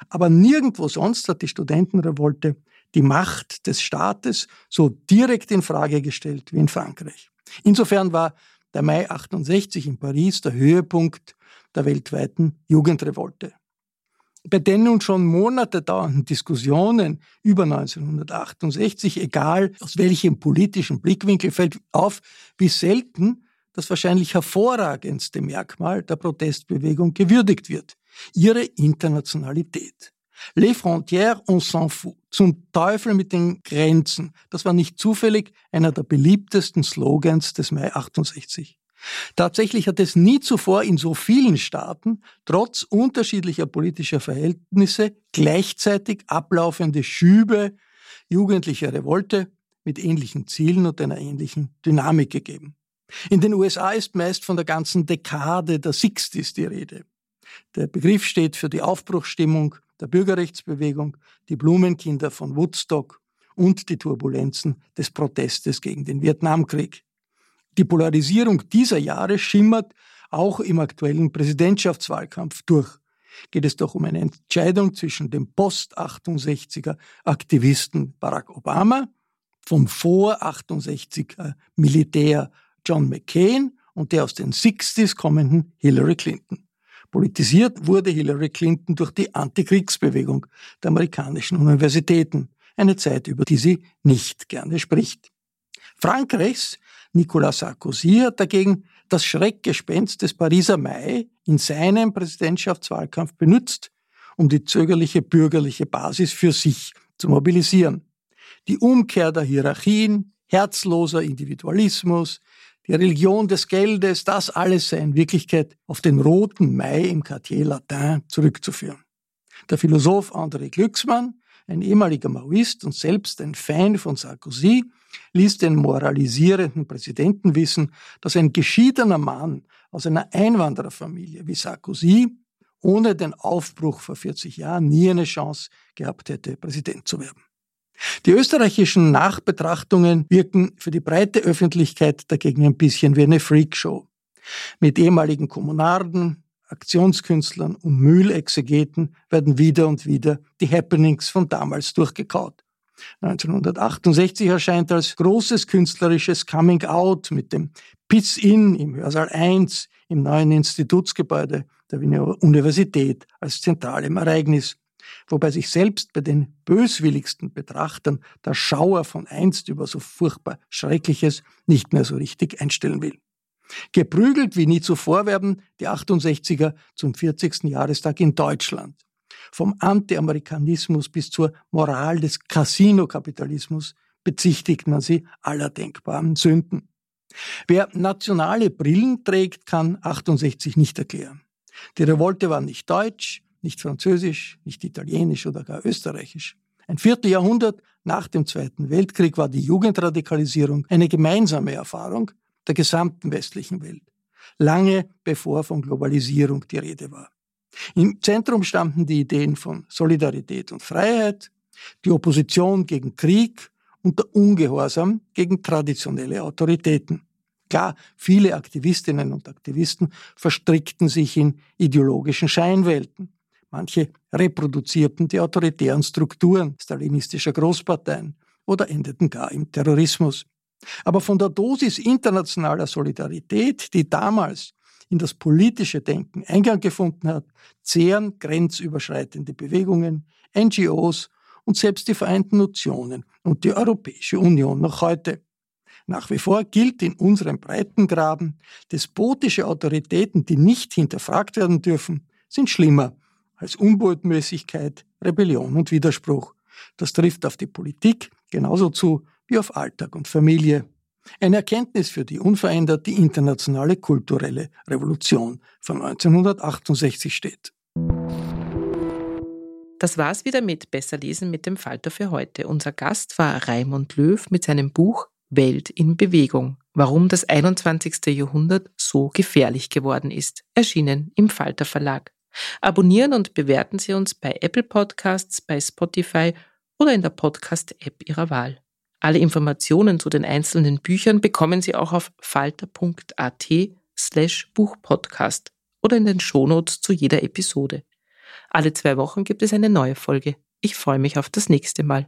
Aber nirgendwo sonst hat die Studentenrevolte die Macht des Staates so direkt in Frage gestellt wie in Frankreich. Insofern war der Mai 68 in Paris der Höhepunkt der weltweiten Jugendrevolte. Bei den nun schon Monate dauernden Diskussionen über 1968, egal aus welchem politischen Blickwinkel, fällt auf, wie selten das wahrscheinlich hervorragendste Merkmal der Protestbewegung gewürdigt wird, ihre Internationalität. Les frontières, on s'en fout. Zum Teufel mit den Grenzen. Das war nicht zufällig einer der beliebtesten Slogans des Mai 68. Tatsächlich hat es nie zuvor in so vielen Staaten, trotz unterschiedlicher politischer Verhältnisse, gleichzeitig ablaufende Schübe jugendlicher Revolte mit ähnlichen Zielen und einer ähnlichen Dynamik gegeben. In den USA ist meist von der ganzen Dekade der Sixties die Rede. Der Begriff steht für die Aufbruchsstimmung der Bürgerrechtsbewegung, die Blumenkinder von Woodstock und die Turbulenzen des Protestes gegen den Vietnamkrieg. Die Polarisierung dieser Jahre schimmert auch im aktuellen Präsidentschaftswahlkampf durch. Geht es doch um eine Entscheidung zwischen dem Post-68er Aktivisten Barack Obama, vom Vor-68er Militär John McCain und der aus den 60s kommenden Hillary Clinton. Politisiert wurde Hillary Clinton durch die Antikriegsbewegung der amerikanischen Universitäten, eine Zeit, über die sie nicht gerne spricht. Frankreichs Nicolas Sarkozy hat dagegen das Schreckgespenst des Pariser Mai in seinem Präsidentschaftswahlkampf benutzt, um die zögerliche bürgerliche Basis für sich zu mobilisieren. Die Umkehr der Hierarchien, herzloser Individualismus, die Religion des Geldes, das alles sei in Wirklichkeit auf den roten Mai im Quartier Latin zurückzuführen. Der Philosoph André Glücksmann, ein ehemaliger Maoist und selbst ein Fan von Sarkozy, ließ den moralisierenden Präsidenten wissen, dass ein geschiedener Mann aus einer Einwandererfamilie wie Sarkozy ohne den Aufbruch vor 40 Jahren nie eine Chance gehabt hätte, Präsident zu werden. Die österreichischen Nachbetrachtungen wirken für die breite Öffentlichkeit dagegen ein bisschen wie eine Freakshow. Mit ehemaligen Kommunarden, Aktionskünstlern und Mühlexegeten werden wieder und wieder die Happenings von damals durchgekaut. 1968 erscheint als großes künstlerisches Coming Out mit dem Piss In im Hörsaal 1 im neuen Institutsgebäude der Wiener Universität als zentralem Ereignis wobei sich selbst bei den böswilligsten Betrachtern der Schauer von einst über so furchtbar Schreckliches nicht mehr so richtig einstellen will. Geprügelt wie nie zuvor werden die 68er zum 40. Jahrestag in Deutschland. Vom Anti-Amerikanismus bis zur Moral des Casino-Kapitalismus bezichtigt man sie aller denkbaren Sünden. Wer nationale Brillen trägt, kann 68 nicht erklären. Die Revolte war nicht deutsch, nicht Französisch, nicht Italienisch oder gar Österreichisch. Ein Vierteljahrhundert nach dem Zweiten Weltkrieg war die Jugendradikalisierung eine gemeinsame Erfahrung der gesamten westlichen Welt, lange bevor von Globalisierung die Rede war. Im Zentrum standen die Ideen von Solidarität und Freiheit, die Opposition gegen Krieg und der Ungehorsam gegen traditionelle Autoritäten. Klar, viele Aktivistinnen und Aktivisten verstrickten sich in ideologischen Scheinwelten. Manche reproduzierten die autoritären Strukturen stalinistischer Großparteien oder endeten gar im Terrorismus. Aber von der Dosis internationaler Solidarität, die damals in das politische Denken Eingang gefunden hat, zehren grenzüberschreitende Bewegungen, NGOs und selbst die Vereinten Nationen und die Europäische Union noch heute. Nach wie vor gilt in unserem Breitengraben, despotische Autoritäten, die nicht hinterfragt werden dürfen, sind schlimmer als Unbotmäßigkeit, Rebellion und Widerspruch. Das trifft auf die Politik genauso zu wie auf Alltag und Familie. Eine Erkenntnis, für die unverändert die internationale kulturelle Revolution von 1968 steht. Das war's wieder mit Besser lesen mit dem Falter für heute. Unser Gast war Raimund Löw mit seinem Buch Welt in Bewegung. Warum das 21. Jahrhundert so gefährlich geworden ist. Erschienen im Falter Verlag. Abonnieren und bewerten Sie uns bei Apple Podcasts, bei Spotify oder in der Podcast-App Ihrer Wahl. Alle Informationen zu den einzelnen Büchern bekommen Sie auch auf falter.at slash Buchpodcast oder in den Shownotes zu jeder Episode. Alle zwei Wochen gibt es eine neue Folge. Ich freue mich auf das nächste Mal.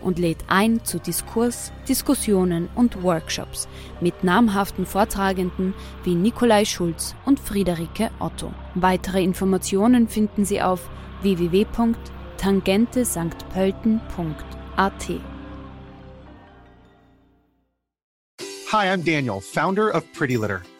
und lädt ein zu Diskurs, Diskussionen und Workshops mit namhaften Vortragenden wie Nikolai Schulz und Friederike Otto. Weitere Informationen finden Sie auf www.tangentesanktpölten.at. Hi, I'm Daniel, founder of Pretty Litter.